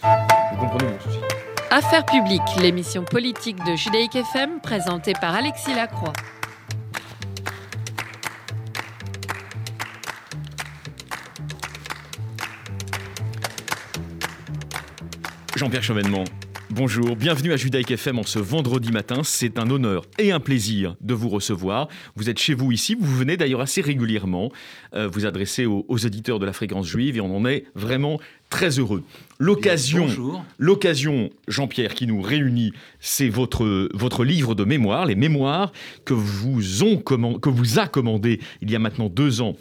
Vous comprenez mon souci. Affaires publiques, l'émission politique de Judaïque FM présentée par Alexis Lacroix. Jean-Pierre Chevènement, bonjour, bienvenue à Judaïque FM en ce vendredi matin. C'est un honneur et un plaisir de vous recevoir. Vous êtes chez vous ici, vous venez d'ailleurs assez régulièrement euh, vous adresser aux, aux auditeurs de la fréquence juive et on en est vraiment très heureux. L'occasion, l'occasion, Jean-Pierre, qui nous réunit, c'est votre, votre livre de mémoire, les mémoires que vous, ont que vous a commandé il y a maintenant deux ans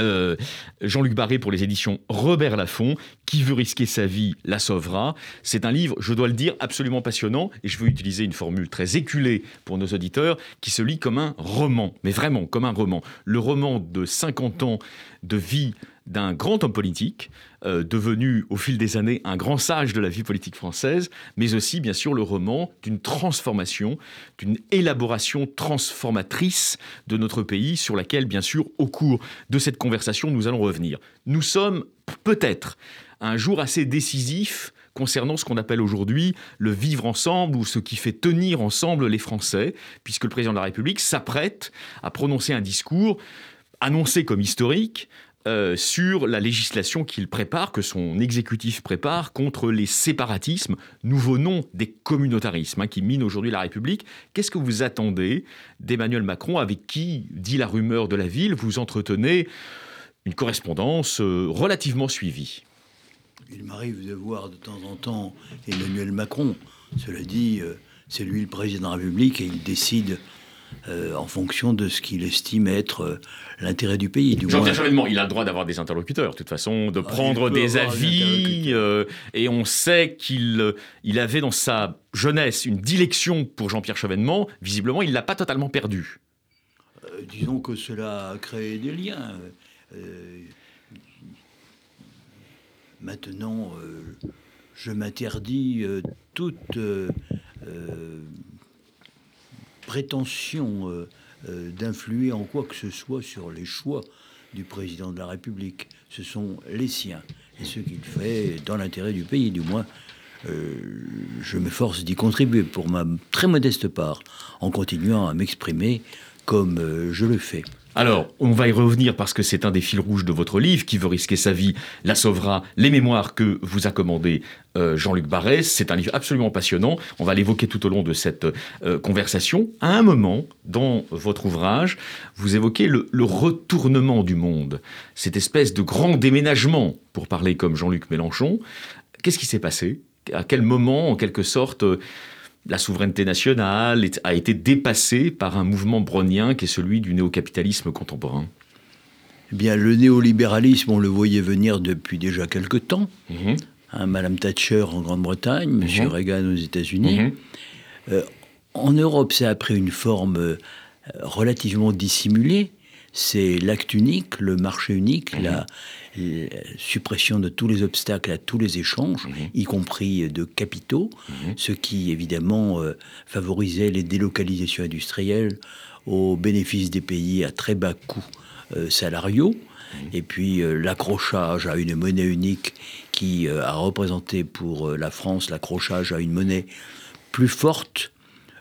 euh, Jean-Luc Barré pour les éditions Robert Laffont, Qui veut risquer sa vie la sauvera. C'est un livre, je dois le dire, absolument passionnant, et je veux utiliser une formule très éculée pour nos auditeurs, qui se lit comme un roman, mais vraiment comme un roman. Le roman de 50 ans de vie d'un grand homme politique, euh, devenu au fil des années un grand sage de la vie politique française, mais aussi bien sûr le roman d'une transformation, d'une élaboration transformatrice de notre pays sur laquelle bien sûr au cours de cette conversation nous allons revenir. Nous sommes peut-être un jour assez décisif concernant ce qu'on appelle aujourd'hui le vivre ensemble ou ce qui fait tenir ensemble les Français, puisque le président de la République s'apprête à prononcer un discours annoncé comme historique euh, sur la législation qu'il prépare, que son exécutif prépare contre les séparatismes, nouveau nom des communautarismes hein, qui minent aujourd'hui la République. Qu'est-ce que vous attendez d'Emmanuel Macron, avec qui, dit la rumeur de la ville, vous entretenez une correspondance euh, relativement suivie? Il m'arrive de voir de temps en temps Emmanuel Macron. Cela dit, euh, c'est lui le président de la République et il décide euh, en fonction de ce qu'il estime être euh, l'intérêt du pays. Du moins, il a le droit d'avoir des interlocuteurs, de toute façon, de Ah, prendre des avis, euh, et on sait qu'il il avait dans sa jeunesse une dilection pour Jean-Pierre Chevènement. Visiblement, il l'a pas totalement perdu. euh, disons que cela a créé des liens. Euh, maintenant, euh, je m'interdis euh, toute euh, euh, prétention euh, euh, d'influer en quoi que ce soit sur les choix du président de la République. Ce sont les siens et ce qu'il fait dans l'intérêt du pays, du moins. euh, je m'efforce d'y contribuer pour ma très modeste part, en continuant à m'exprimer comme je le fais. Alors, on va y revenir parce que c'est un des fils rouges de votre livre, qui veut risquer sa vie, la sauvera, les mémoires que vous a commandé euh, Jean-Luc Barrès. C'est un livre absolument passionnant. On va l'évoquer tout au long de cette euh, conversation. À un moment, dans votre ouvrage, vous évoquez le, le retournement du monde, cette espèce de grand déménagement, pour parler comme Jean-Luc Mélenchon. Qu'est-ce qui s'est passé? À quel moment, en quelque sorte, euh, la souveraineté nationale est- a été dépassée par un mouvement brownien qui est celui du néo-capitalisme contemporain. Eh bien, le néolibéralisme, on le voyait venir depuis déjà quelque temps. Hein, Madame Thatcher en Grande-Bretagne, Monsieur Mhm. Reagan aux États-Unis. Mhm. En Europe, ça a pris une forme euh, relativement dissimulée. C'est l'acte unique, le marché unique, la, la suppression de tous les obstacles à tous les échanges, y compris de capitaux, ce qui évidemment euh, favorisait les délocalisations industrielles au bénéfice des pays à très bas coûts euh, salariaux. Et puis euh, l'accrochage à une monnaie unique qui euh, a représenté pour euh, la France l'accrochage à une monnaie plus forte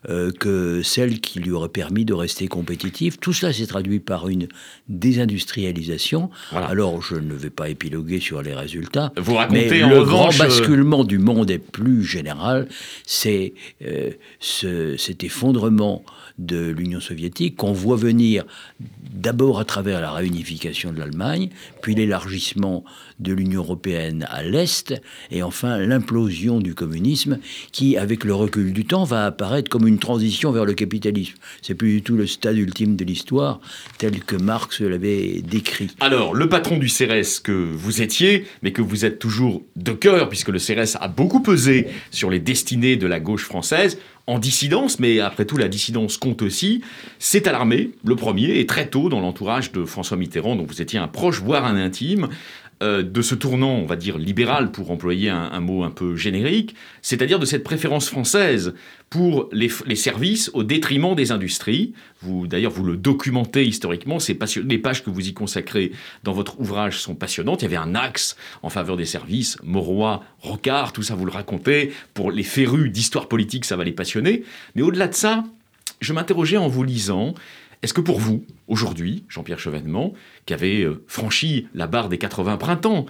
euh, que celle qui lui aurait permis de rester compétitif. Tout cela s'est traduit par une désindustrialisation. Voilà. Alors, je ne vais pas épiloguer sur les résultats. Vous racontez mais en le revanche, grand euh, basculement du monde est plus général. C'est euh, ce- cet effondrement de l'Union soviétique qu'on voit venir d'abord à travers la réunification de l'Allemagne, puis l'élargissement de l'Union européenne à l'Est, et enfin l'implosion du communisme qui, avec le recul du temps, va apparaître comme une transition vers le capitalisme. C'est plus du tout le stade ultime de l'histoire tel que Marx l'avait décrit. Alors, le patron du CRS que vous étiez, mais que vous êtes toujours de cœur, puisque le CRS a beaucoup pesé sur les destinées de la gauche française, en dissidence, mais après tout, la dissidence compte aussi, s'est alarmé, le premier, et très tôt, dans l'entourage de François Mitterrand, dont vous étiez un proche, voire un intime, euh, de ce tournant, on va dire libéral, pour employer un, mot un peu générique, c'est-à-dire de cette préférence française pour les, services au détriment des industries. Vous, d'ailleurs, vous le documentez historiquement. Les pages que vous y consacrez dans votre ouvrage sont passionnantes. Il y avait un axe en faveur des services, Mauroy, Rocard, tout ça, vous le racontez. Pour les férus d'histoire politique, ça va les passionner. Mais au-delà de ça, je m'interrogeais en vous lisant est-ce que pour vous, aujourd'hui, Jean-Pierre Chevènement, qui avait euh, franchi la barre des 80 printemps,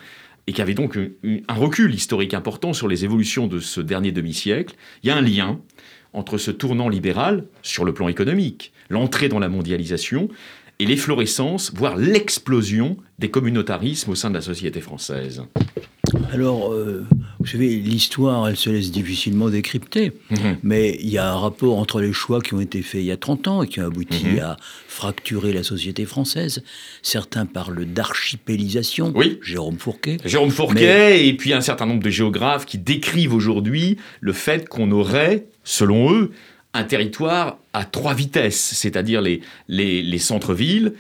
et qui avait donc un recul historique important sur les évolutions de ce dernier demi-siècle, il y a un lien entre ce tournant libéral sur le plan économique, l'entrée dans la mondialisation, et l'efflorescence, voire l'explosion des communautarismes au sein de la société française? Alors, euh, savez, l'histoire, elle se laisse difficilement décrypter, mhm. mais il y a un rapport entre les choix qui ont été faits il y a 30 ans et qui ont abouti mhm. à fracturer la société française. Certains parlent d'archipélisation. Oui. Jérôme Fourquet. Jérôme Fourquet, et puis un certain nombre de géographes qui décrivent aujourd'hui le fait qu'on aurait, selon eux, un territoire à trois vitesses, c'est-à-dire les, les, centres-villes,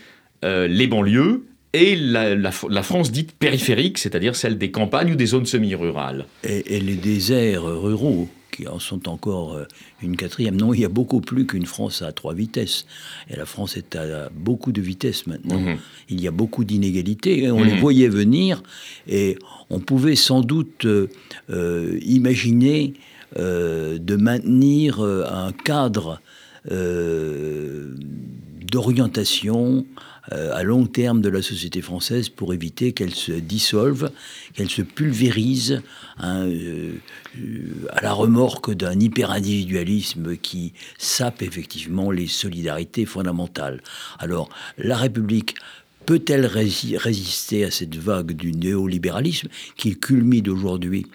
euh, les banlieues et la, France dite périphérique, c'est-à-dire celle des campagnes ou des zones semi-rurales. Et, les déserts ruraux, qui en sont encore euh, une quatrième. Non, il y a beaucoup plus qu'une France à trois vitesses. Et la France est à beaucoup de vitesses maintenant. Mhm. Il y a beaucoup d'inégalités. On les mhm. voyait venir et on pouvait sans doute euh, euh, imaginer de maintenir un cadre d'orientation à long terme de la société française pour éviter qu'elle se dissolve, qu'elle se pulvérise hein, euh, à la remorque d'un hyper-individualisme qui sape effectivement les solidarités fondamentales. Alors, la République peut-elle résister à cette vague du néolibéralisme qui culmine aujourd'hui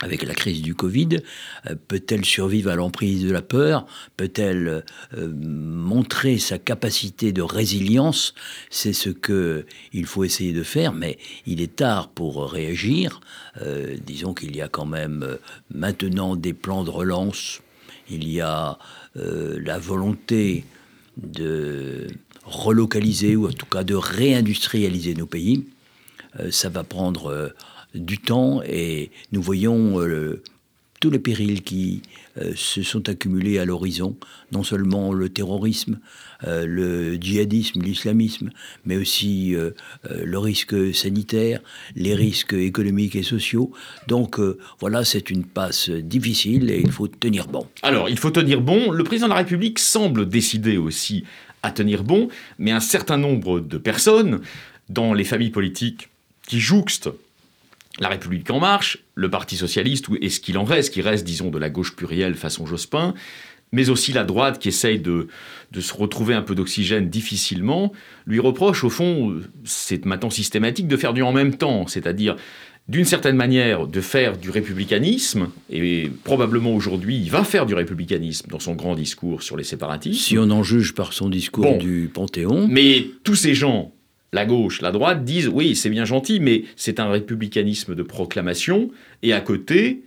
avec la crise du Covid euh, Peut-elle survivre à l'emprise de la peur? Peut-elle euh, montrer sa capacité de résilience? C'est ce que il faut essayer de faire, mais il est tard pour réagir. Euh, disons qu'il y a quand même maintenant des plans de relance. Il y a la volonté de relocaliser ou en tout cas de réindustrialiser nos pays. ça va prendre du temps et nous voyons euh, tous les périls qui euh, se sont accumulés à l'horizon, non seulement le terrorisme, euh, le djihadisme, l'islamisme, mais aussi le risque sanitaire, les risques économiques et sociaux. Donc voilà, c'est une passe difficile et il faut tenir bon. Alors, il faut tenir bon. Le président de la République semble décider aussi à tenir bon, mais un certain nombre de personnes dans les familles politiques qui jouxtent la République en marche, le Parti socialiste, et ce qu'il en reste, qui reste, disons, de la gauche plurielle façon Jospin, mais aussi la droite qui essaye de, se retrouver un peu d'oxygène difficilement, lui reproche, au fond, c'est maintenant systématique, de faire du en même temps, c'est-à-dire d'une certaine manière de faire du républicanisme, et probablement aujourd'hui il va faire du républicanisme dans son grand discours sur les séparatistes. Si on en juge par son discours du Panthéon. Mais tous ces gens la gauche, la droite disent oui, c'est bien gentil, mais c'est un républicanisme de proclamation, et à côté,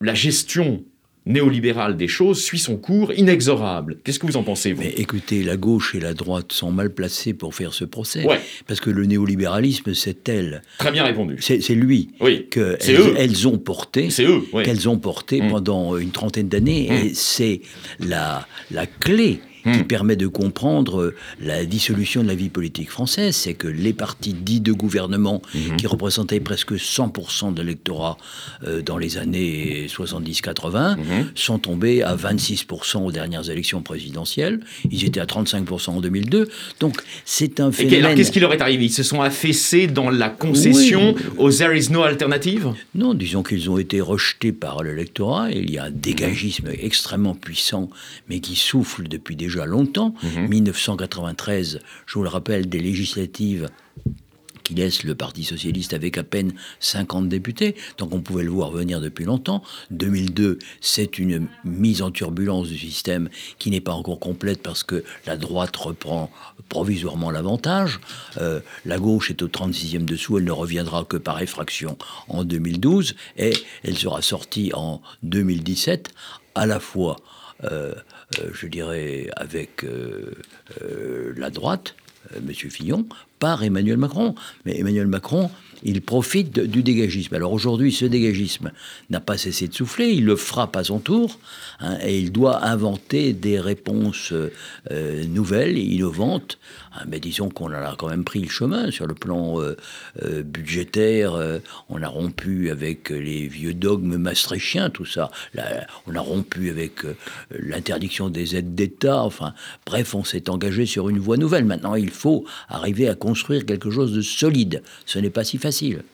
la gestion néolibérale des choses suit son cours inexorable. Qu'est-ce que vous en pensez, vous? Mais écoutez, la gauche et la droite sont mal placées pour faire ce procès. Parce que le néolibéralisme, c'est elle. Très bien répondu. C'est lui oui. que elles, ont porté. C'est eux. Qu'elles ont porté mm. pendant une trentaine d'années. Et c'est la, la clé qui hmm. permet de comprendre euh, la dissolution de la vie politique française, c'est que les partis dits de gouvernement, hmm. qui représentaient presque 100% de l'électorat euh, dans les années 70-80, hmm. sont tombés à 26% aux dernières élections présidentielles. Ils étaient à 35% en 2002. Donc c'est un phénomène... alors qu'est-ce qui leur est arrivé? Ils se sont affaissés dans la concession aux There is no alternative? Non, disons qu'ils ont été rejetés par l'électorat. Il y a un dégagisme extrêmement puissant, mais qui souffle depuis des déjà longtemps. 1993, mhm. je vous le rappelle, des législatives qui laissent le Parti socialiste avec à peine 50 députés, donc on pouvait le voir venir depuis longtemps. 2002, c'est une mise en turbulence du système qui n'est pas encore complète parce que la droite reprend provisoirement l'avantage. Euh, la gauche est au 36e dessous, elle ne reviendra que par effraction en 2012 et elle sera sortie en 2017 à la fois euh, euh, je dirais, avec euh, la droite, M. Fillon, par Emmanuel Macron. Mais Emmanuel Macron, il profite du dégagisme. Alors aujourd'hui, ce dégagisme n'a pas cessé de souffler, il le frappe à son tour, hein, et il doit inventer des réponses euh, nouvelles innovantes. Hein, mais disons qu'on a quand même pris le chemin sur le plan euh, euh, budgétaire. on a rompu avec les vieux dogmes maastrichtiens, tout ça. on a rompu avec l'interdiction des aides d'État. Enfin, bref, on s'est engagé sur une voie nouvelle. Maintenant, il faut arriver à construire quelque chose de solide. Ce n'est pas si facile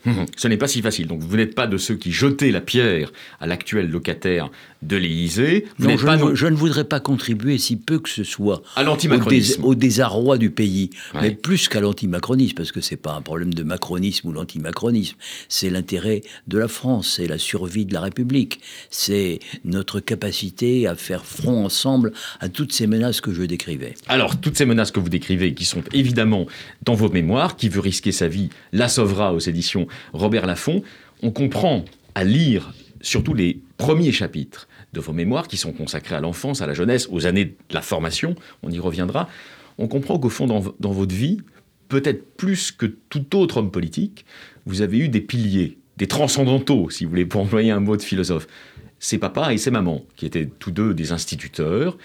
Hum, ce n'est pas si facile. Donc vous n'êtes pas de ceux qui jetaient la pierre à l'actuel locataire de l'Élysée. Non, je, ne, je, ne voudrais pas contribuer si peu que ce soit à l'antimacronisme. Au, désarroi du pays, mais plus qu'à l'antimacronisme, parce que c'est pas un problème de macronisme ou l'antimacronisme. C'est l'intérêt de la France, c'est la survie de la République, c'est notre capacité à faire front ensemble à toutes ces menaces que je décrivais. Alors, toutes ces menaces que vous décrivez, qui sont évidemment dans vos mémoires, qui veut risquer sa vie, la sauvera aux éditions Robert Laffont, on comprend à lire surtout les premiers chapitres de vos mémoires qui sont consacrés à l'enfance, à la jeunesse, aux années de la formation, on y reviendra, on comprend qu'au fond, dans, votre vie, peut-être plus que tout autre homme politique, vous avez eu des piliers, des transcendantaux, si vous voulez, pour employer un mot de philosophe. C'est papa et c'est maman, qui étaient tous deux des instituteurs,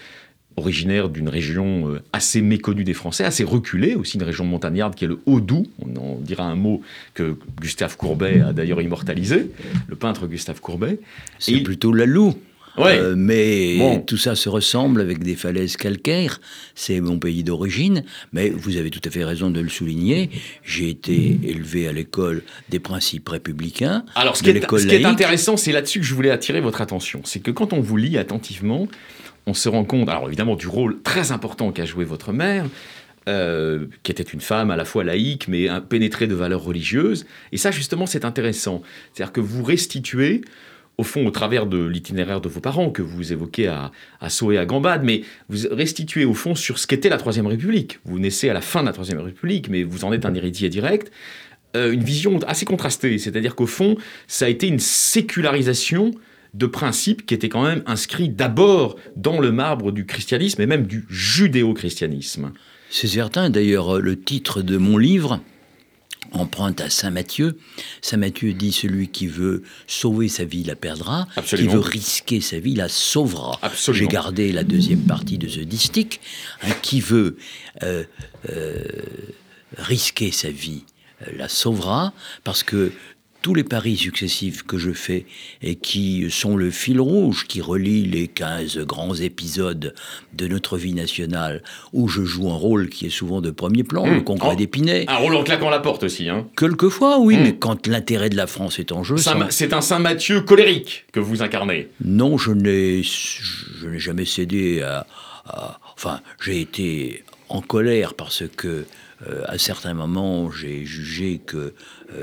originaire d'une région euh, assez méconnue des Français, assez reculée, aussi une région montagnarde qui est le Haut-Doubs. On en dira un mot que Gustave Courbet a d'ailleurs immortalisé, le peintre Gustave Courbet. C'est plutôt la Loue. Ouais. Euh, mais tout ça se ressemble avec des falaises calcaires. C'est mon pays d'origine. Mais vous avez tout à fait raison de le souligner. J'ai été élevé à l'école des principes républicains. Alors, ce, qui est, ce qui est intéressant, c'est là-dessus que je voulais attirer votre attention. C'est que quand on vous lit attentivement, on se rend compte, alors évidemment, du rôle très important qu'a joué votre mère, euh, qui était une femme à la fois laïque, mais pénétrée de valeurs religieuses. Et ça, justement, c'est intéressant. C'est-à-dire que vous restituez, au fond, au travers de l'itinéraire de vos parents, que vous évoquez à, à Sceaux et à Gambade, mais vous restituez, au fond, sur ce qu'était la Troisième République. Vous naissez à la fin de la Troisième République, mais vous en êtes un héritier direct. Euh, une vision assez contrastée. C'est-à-dire qu'au fond, ça a été une sécularisation de principes qui étaient quand même inscrits d'abord dans le marbre du christianisme et même du judéo-christianisme. C'est certain, d'ailleurs, le titre de mon livre emprunte à Saint Matthieu. Saint Matthieu dit celui qui veut sauver sa vie la perdra, qui veut risquer sa vie la sauvera. J'ai gardé la deuxième partie de ce distique. Hein, qui veut euh, euh, risquer sa vie euh, la sauvera, parce que tous les paris successifs que je fais et qui sont le fil rouge qui relie les 15 grands épisodes de notre vie nationale où je joue un rôle qui est souvent de premier plan, le hmm. congrès oh, d'Épinay. Un rôle en claquant la porte aussi. Hein. Quelquefois, oui, hmm. mais quand l'intérêt de la France est en jeu. C'est un Saint-Mathieu colérique que vous incarnez. Non, je n'ai jamais cédé à enfin, j'ai été en colère parce que euh, à certains moments, j'ai jugé que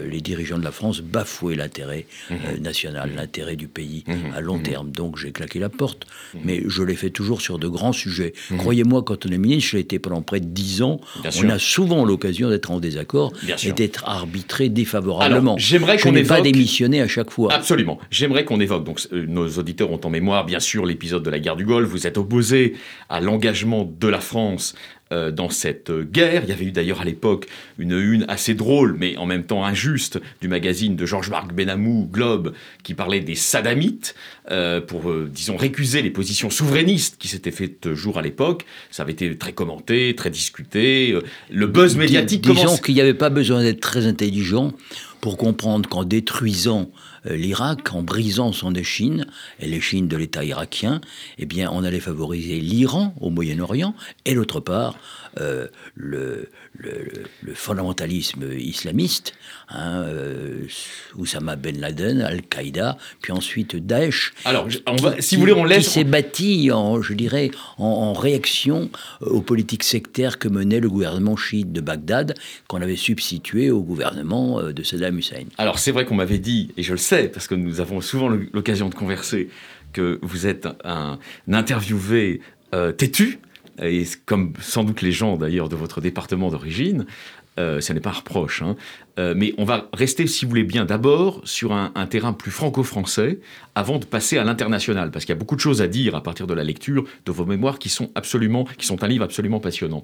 les dirigeants de la France bafouaient l'intérêt euh, mhm. national, l'intérêt du pays mhm. à long mhm. terme. Donc j'ai claqué la porte. Mais je l'ai fait toujours sur de grands sujets. Croyez-moi, quand on est ministre, j'ai été pendant près de dix ans. on a souvent l'occasion d'être en désaccord et d'être arbitré défavorablement. J'aimerais qu'on évoque... pas démissionné à chaque fois. Absolument. J'aimerais qu'on évoque. Donc nos auditeurs ont en mémoire, bien sûr, l'épisode de la guerre du Golfe. Vous êtes opposé à l'engagement de la France euh, dans cette guerre. Il y avait eu d'ailleurs à l'époque une une assez drôle, mais en même temps injuste, du magazine de Georges-Marc Benamou, Globe, qui parlait des Sadamites, euh, pour, euh, disons, récuser les positions souverainistes qui s'étaient faites jour à l'époque. Ça avait été très commenté, très discuté. Le buzz médiatique Dis, Disons qu'il n'y avait pas besoin d'être très intelligent pour comprendre qu'en détruisant l'Irak, en brisant son échine, et l'échine de l'État irakien, eh bien, on allait favoriser l'Iran au Moyen-Orient, et d'autre part, euh, le, le, fondamentalisme islamiste, hein, euh, Oussama Ben Laden, Al-Qaïda, puis ensuite Daesh. Alors, on va, si vous voulez, on laisse. Qui s'est bâti, en, je dirais, en, réaction aux politiques sectaires que menait le gouvernement chiite de Bagdad, qu'on avait substitué au gouvernement euh, de Saddam Hussein. Alors, c'est vrai qu'on m'avait dit, et je le sais, parce que nous avons souvent l'occasion de converser, que vous êtes un, interviewé têtu, et comme sans doute les gens d'ailleurs de votre département d'origine, euh, ce n'est pas un reproche, hein. euh, mais on va rester, si vous voulez bien, d'abord sur un, terrain plus franco-français avant de passer à l'international, parce qu'il y a beaucoup de choses à dire à partir de la lecture de vos mémoires qui sont absolument, qui sont un livre absolument passionnant.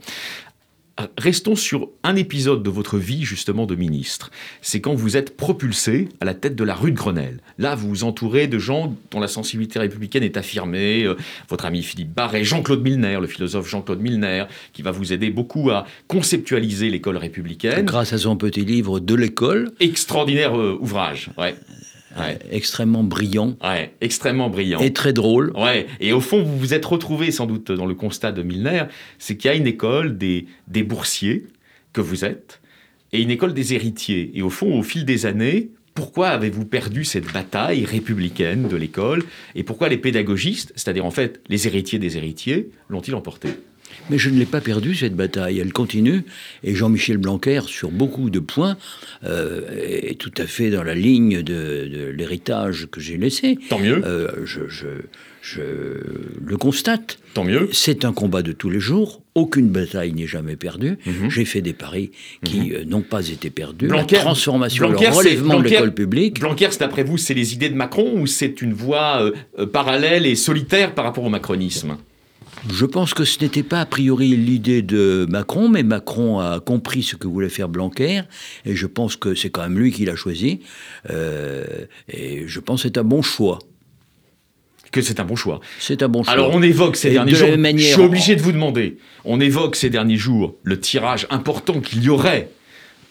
Restons sur un épisode de votre vie justement de ministre. C'est quand vous êtes propulsé à la tête de la rue de Grenelle. Là, vous vous entourez de gens dont la sensibilité républicaine est affirmée. Euh, votre ami Philippe Barret, Jean-Claude Milner, le philosophe Jean-Claude Milner, qui va vous aider beaucoup à conceptualiser l'école républicaine. Grâce à son petit livre de l'école. Extraordinaire euh, ouvrage, ouais. Ouais. extrêmement brillant. Ouais, extrêmement brillant. Et très drôle. Ouais. Et au fond, vous vous êtes retrouvé sans doute dans le constat de Milner, c'est qu'il y a une école des, des boursiers que vous êtes et une école des héritiers. Et au fond, au fil des années, pourquoi avez-vous perdu cette bataille républicaine de l'école et pourquoi les pédagogistes, c'est-à-dire en fait les héritiers des héritiers, l'ont-ils emporté mais je ne l'ai pas perdue, cette bataille. Elle continue. Et Jean-Michel Blanquer, sur beaucoup de points, euh, est tout à fait dans la ligne de, l'héritage que j'ai laissé. Tant mieux. Euh, je, le constate. Tant mieux. C'est un combat de tous les jours. Aucune bataille n'est jamais perdue. Mhm. J'ai fait des paris qui mhm. euh, n'ont pas été perdus. Blanquer, la transformation, le relèvement de l'école publique. Blanquer, c'est d'après vous, c'est les idées de Macron ou c'est une voie parallèle et solitaire par rapport au macronisme? Je pense que ce n'était pas a priori l'idée de Macron, mais Macron a compris ce que voulait faire Blanquer, et je pense que c'est quand même lui qui l'a choisi, euh, et je pense que c'est un bon choix que c'est un bon choix. C'est un bon choix. Alors on évoque ces derniers jours, je suis obligé de vous demander, on évoque ces derniers jours le tirage important qu'il y aurait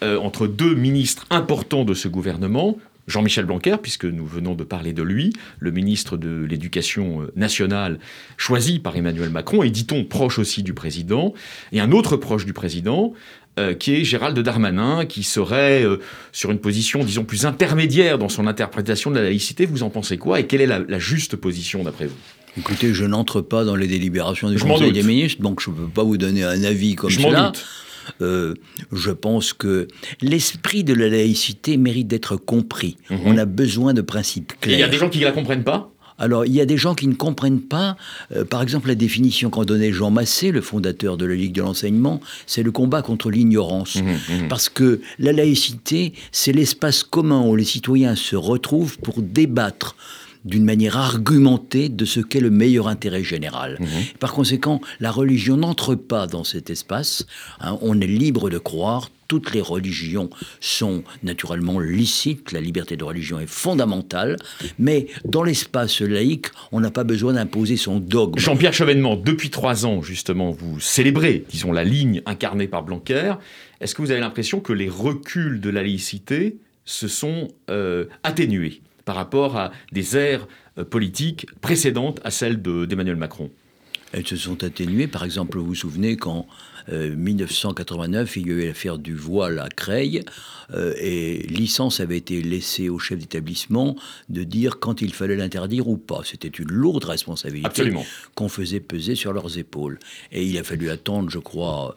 euh, entre deux ministres importants de ce gouvernement, Jean-Michel Blanquer, puisque nous venons de parler de lui, le ministre de l'Éducation euh, nationale choisi par Emmanuel Macron, et dit-on proche aussi du président, et un autre proche du président, euh, qui est Gérald Darmanin, qui serait euh, sur une position, disons, plus intermédiaire dans son interprétation de la laïcité. Vous en pensez quoi Et quelle est la, juste position d'après vous? Écoutez, je n'entre pas dans les délibérations du Conseil des ministres, donc je ne peux pas vous donner un avis comme je cela. Euh, je pense que l'esprit de la laïcité mérite d'être compris. Mhm. On a besoin de principes clairs. Il y a des gens qui ne la comprennent pas? Alors, il y a des gens qui ne comprennent pas, euh, par exemple, la définition qu'en donnait Jean Massé, le fondateur de la Ligue de l'enseignement, c'est le combat contre l'ignorance. Mhm, mhm. Parce que la laïcité, c'est l'espace commun où les citoyens se retrouvent pour débattre d'une manière argumentée de ce qu'est le meilleur intérêt général. Mhm. Par conséquent, la religion n'entre pas dans cet espace. Hein. on est libre de croire. Toutes les religions sont naturellement licites, la liberté de religion est fondamentale, mais dans l'espace laïque, on n'a pas besoin d'imposer son dogme. Jean-Pierre Chevènement, depuis trois ans, justement, vous célébrez, disons, la ligne incarnée par Blanquer. Est-ce que vous avez l'impression que les reculs de la laïcité se sont euh, atténués? Par rapport à des aires euh, politiques précédentes à celles d'Emmanuel Macron Elles se sont atténuées. Par exemple, vous vous souvenez qu'en 1989, euh, il y a eu l'affaire du voile à Creil, euh, et licence avait été laissée au chef d'établissement de dire quand il fallait l'interdire ou pas. C'était une lourde responsabilité qu'on faisait peser sur leurs épaules. Et il a fallu attendre, je crois,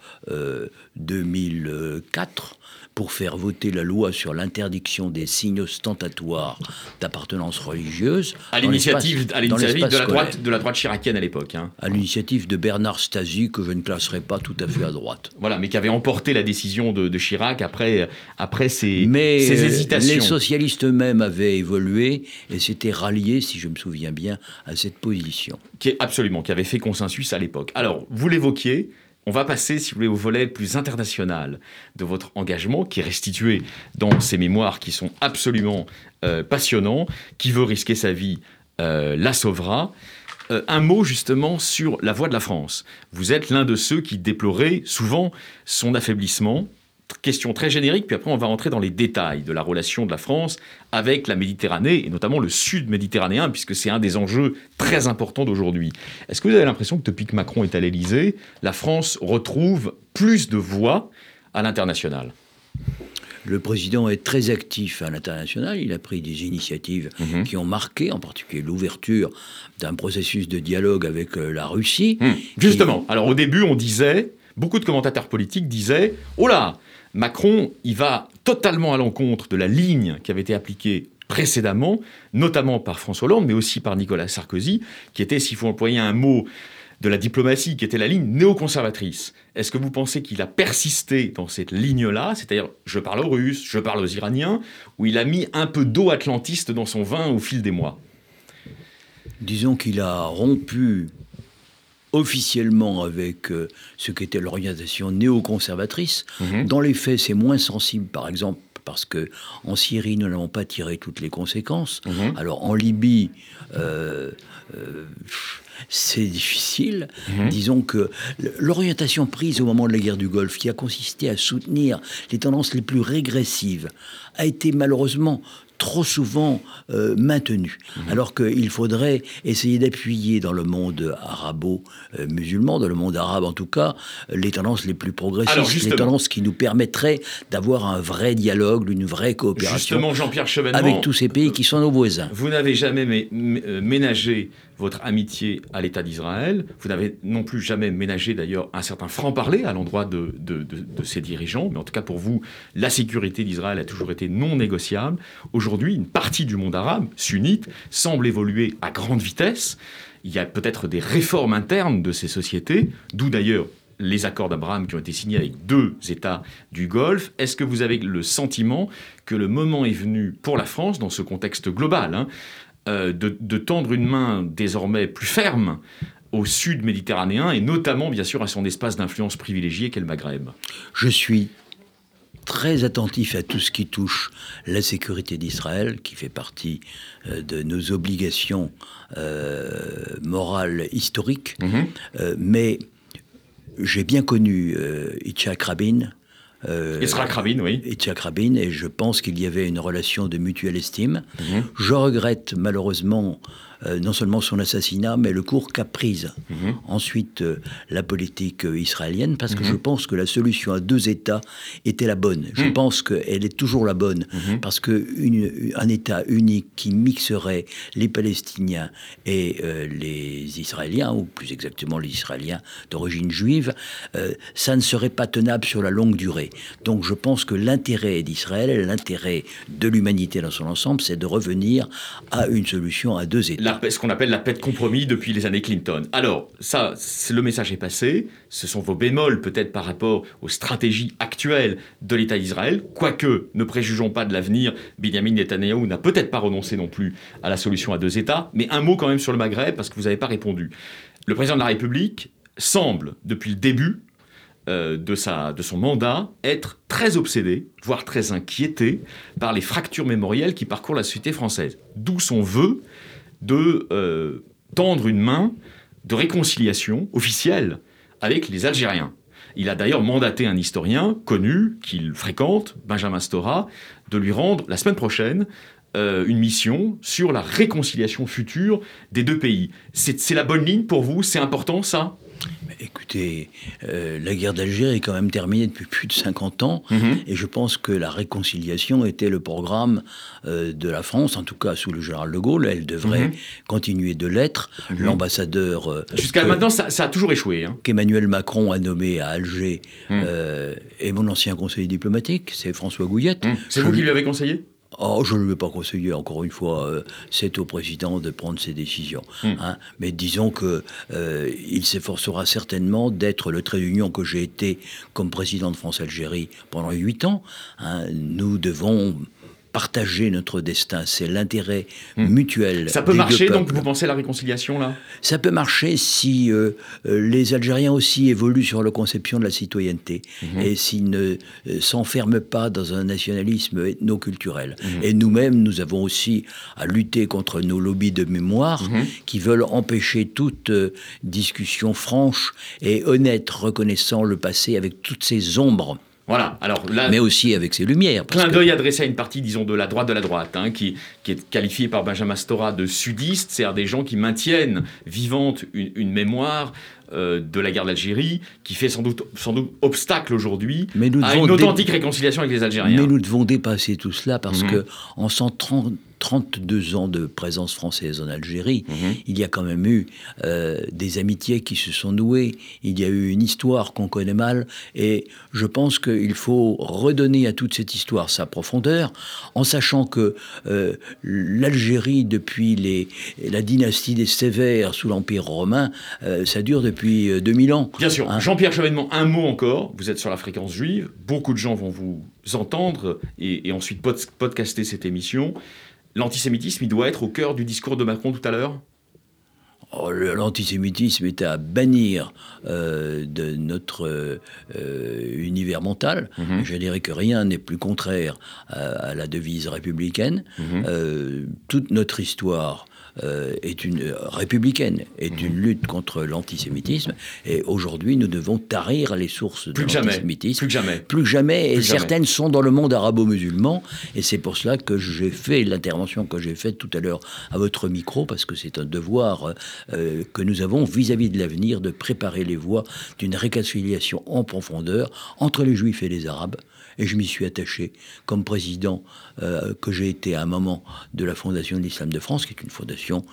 2004 pour faire voter la loi sur l'interdiction des signes ostentatoires d'appartenance religieuse. À l'initiative de, la droite, de la droite chiracienne à l'époque. Hein. À l'initiative de Bernard Stasi, que je ne classerai pas tout à fait à droite. Voilà, mais qui avait emporté la décision de, Chirac après, après ses, mais euh, hésitations. Les socialistes eux-mêmes avaient évolué et s'étaient ralliés, si je me souviens bien, à cette position. Qui est absolument, qui avait fait consensus à l'époque. Alors, vous l'évoquiez, on va passer, si vous voulez, au volet plus international de votre engagement, qui est restitué dans ces mémoires qui sont absolument euh, passionnants. Qui veut risquer sa vie euh, la sauvera. Euh, un mot justement sur la voix de la France. Vous êtes l'un de ceux qui déploraient souvent son affaiblissement question très générique, puis après on va rentrer dans les détails de la relation de la France avec la Méditerranée, et notamment le sud méditerranéen, puisque c'est un des enjeux très importants d'aujourd'hui. Est-ce que vous avez l'impression que depuis que Macron est à l'Élysée, la France retrouve plus de voix à l'international? Le président est très actif à l'international. Il a pris des initiatives mhm. qui ont marqué, en particulier l'ouverture d'un processus de dialogue avec euh, la Russie. Hmm. Justement, alors au début, on disait, beaucoup de commentateurs politiques disaient, oh là, Macron, il va totalement à l'encontre de la ligne qui avait été appliquée précédemment, notamment par François Hollande, mais aussi par Nicolas Sarkozy, qui était, s'il faut employer un mot de la diplomatie, qui était la ligne néoconservatrice. Est-ce que vous pensez qu'il a persisté dans cette ligne-là, c'est-à-dire je parle aux Russes, je parle aux Iraniens, ou il a mis un peu d'eau atlantiste dans son vin au fil des mois? Disons qu'il a rompu officiellement avec euh, ce qu'était l'orientation néoconservatrice. Mhm. Dans les faits, c'est moins sensible, par exemple, parce que en Syrie, nous n'avons pas tiré toutes les conséquences. Mhm. Alors en Libye, euh, euh, c'est difficile. Mhm. Disons que l'orientation prise au moment de la guerre du Golfe, qui a consisté à soutenir les tendances les plus régressives, a été malheureusement trop souvent euh, maintenue. Mhm. Alors qu'il faudrait essayer d'appuyer dans le monde arabo-musulman, dans le monde arabe en tout cas, les tendances les plus progressistes, les tendances qui nous permettraient d'avoir un vrai dialogue, une vraie coopération Justement, Jean-Pierre Chevènement, avec tous ces pays qui sont nos voisins. Vous n'avez jamais euh, ménagé votre amitié à l'État d'Israël. Vous n'avez non plus jamais ménagé d'ailleurs un certain franc-parler à l'endroit de, de, ses dirigeants. Mais en tout cas, pour vous, la sécurité d'Israël a toujours été non négociable. Aujourd'hui, une partie du monde arabe, sunnite, semble évoluer à grande vitesse. Il y a peut-être des réformes internes de ces sociétés, d'où d'ailleurs les accords d'Abraham qui ont été signés avec deux États du Golfe. Est-ce que vous avez le sentiment que le moment est venu pour la France, dans ce contexte global, hein, de, de tendre une main désormais plus ferme au sud méditerranéen et notamment bien sûr à son espace d'influence privilégié qu'est le Maghreb Je suis très attentif à tout ce qui touche la sécurité d'Israël, qui fait partie euh, de nos obligations euh, morales historiques. Euh, mais j'ai bien connu euh, Yitzhak Rabin. Euh, Yitzhak Rabin, oui. Yitzhak Rabin, et je pense qu'il y avait une relation de mutuelle estime. Mhm. Je regrette malheureusement euh, non seulement son assassinat, mais le cours qu'a prise Mhm. ensuite euh, la politique euh, israélienne, parce que je pense que la solution à deux États était la bonne. Je Mhm. pense qu'elle est toujours la bonne, Mhm. parce qu'un État unique qui mixerait les Palestiniens et euh, les Israéliens, ou plus exactement les Israéliens d'origine juive, ça ne serait pas tenable sur la longue durée. Donc je pense que l'intérêt d'Israël l'intérêt de l'humanité dans son ensemble, c'est de revenir à une solution à deux États. Ce qu'on appelle la paix de compromis depuis les années Clinton. Alors, ça, le message est passé. Ce sont vos bémols peut-être par rapport aux stratégies actuelles de l'État d'Israël. Quoique, ne préjugeons pas de l'avenir, Benjamin Netanyahu n'a peut-être pas renoncé non plus à la solution à deux États. Mais un mot quand même sur le Maghreb, parce que vous n'avez pas répondu. Le président de la République semble, depuis le début euh, de, de son mandat, être très obsédé, voire très inquiété, par les fractures mémorielles qui parcourent la société française. D'où son vœu de euh, tendre une main de réconciliation officielle avec les Algériens. Il a d'ailleurs mandaté un historien connu qu'il fréquente, Benjamin Stora, de lui rendre la semaine prochaine euh, une mission sur la réconciliation future des deux pays. C'est c'est la bonne ligne pour vous? C'est important ça? Écoutez, euh, la guerre d'Algérie est quand même terminée depuis plus de 50 ans, et je pense que la réconciliation était le programme euh, de la France, en tout cas sous le général de Gaulle. Elle devrait Mhm. continuer de l'être. L'ambassadeur euh, Jusqu'à maintenant, ça, ça a toujours échoué. hein. qu'Emmanuel Macron a nommé à Alger Mhm. est mon ancien conseiller diplomatique, c'est François Gouillette. C'est vous qui lui avez conseillé? Oh, je ne lui ai pas conseillé, encore une fois, euh, c'est au président de prendre ses décisions. Hmm. hein. Mais disons que euh, il s'efforcera certainement d'être le trait d'union que j'ai été comme président de France-Algérie pendant huit ans. hein. Nous devons partager notre destin, c'est l'intérêt mutuel. Hmm. Ça peut des deux marcher, donc vous pensez à la réconciliation là? Ça peut marcher si euh, euh, les Algériens aussi évoluent sur la conception de la citoyenneté Mhm. et s'ils ne euh, s'enferment pas dans un nationalisme ethno-culturel. Mhm. Et nous-mêmes, nous avons aussi à lutter contre nos lobbies de mémoire qui veulent empêcher toute euh, discussion franche et honnête reconnaissant le passé avec toutes ses ombres, Voilà, alors là, mais aussi avec ses lumières. parce clin que- d'œil adressé à une partie, disons, de la droite de la droite, hein, qui, qui est qualifiée par Benjamin Stora de sudiste, c'est-à-dire des gens qui maintiennent vivante une, une mémoire euh, de la guerre d'Algérie, qui fait sans doute, sans doute obstacle aujourd'hui à une dé- authentique réconciliation avec les Algériens. Mais nous devons dépasser tout cela parce Mhm. que en 130 32 ans de présence française en Algérie, Mhm. il y a quand même eu euh, des amitiés qui se sont nouées, il y a eu une histoire qu'on connaît mal, et je pense qu'il faut redonner à toute cette histoire sa profondeur, en sachant que euh, l'Algérie, depuis les, la dynastie des Sévères sous l'Empire romain, euh, ça dure depuis euh, 2000 ans. Bien sûr. Hein. Jean-Pierre Chevènement, un mot encore. Vous êtes sur la fréquence juive. Beaucoup de gens vont vous entendre et, et ensuite pod- podcaster cette émission. L'antisémitisme, il doit être au cœur du discours de Macron tout à l'heure? Oh, l'antisémitisme est à bannir euh, de notre euh, univers mental. Mhm. Je dirais que rien n'est plus contraire à, la devise républicaine. Mhm. Euh, toute notre histoire euh, est une euh, républicaine, est mhm. une lutte contre l'antisémitisme. Et aujourd'hui, nous devons tarir les sources de l'antisémitisme. Plus jamais. Plus jamais. et certaines sont dans le monde arabo-musulman. Et c'est pour cela que j'ai fait l'intervention que j'ai faite tout à l'heure à votre micro, parce que c'est un devoir euh, que nous avons vis-à-vis de l'avenir de préparer les voies d'une réconciliation en profondeur entre les juifs et les arabes et je m'y suis attaché comme président euh, que j'ai été à un moment de la Fondation de l'Islam de France, qui est une fondation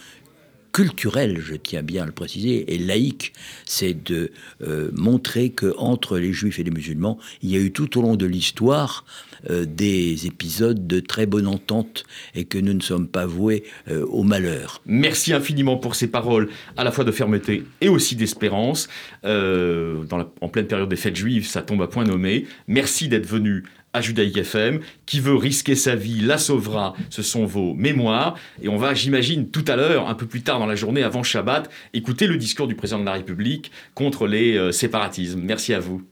culturelle, je tiens bien à le préciser, et laïque, c'est de euh, montrer que entre les juifs et les musulmans, il y a eu tout au long de l'histoire euh, des épisodes de très bonne entente et que nous ne sommes pas voués euh, au malheur. Merci infiniment pour ces paroles, à la fois de fermeté et aussi d'espérance. en pleine période des fêtes juives, ça tombe à point nommé. Merci d'être venu à Judaïque FM. Qui veut risquer sa vie la sauvera. Ce sont vos mémoires. Et on va, j'imagine, tout à l'heure, un peu plus tard dans la journée, avant Shabbat, écouter le discours du président de la République contre les euh, séparatismes. Merci à vous.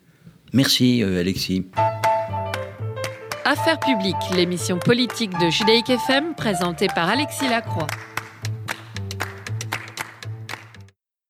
Merci, euh, Alexis. Affaires publiques, l'émission politique de Judaïque FM, présentée par Alexis Lacroix.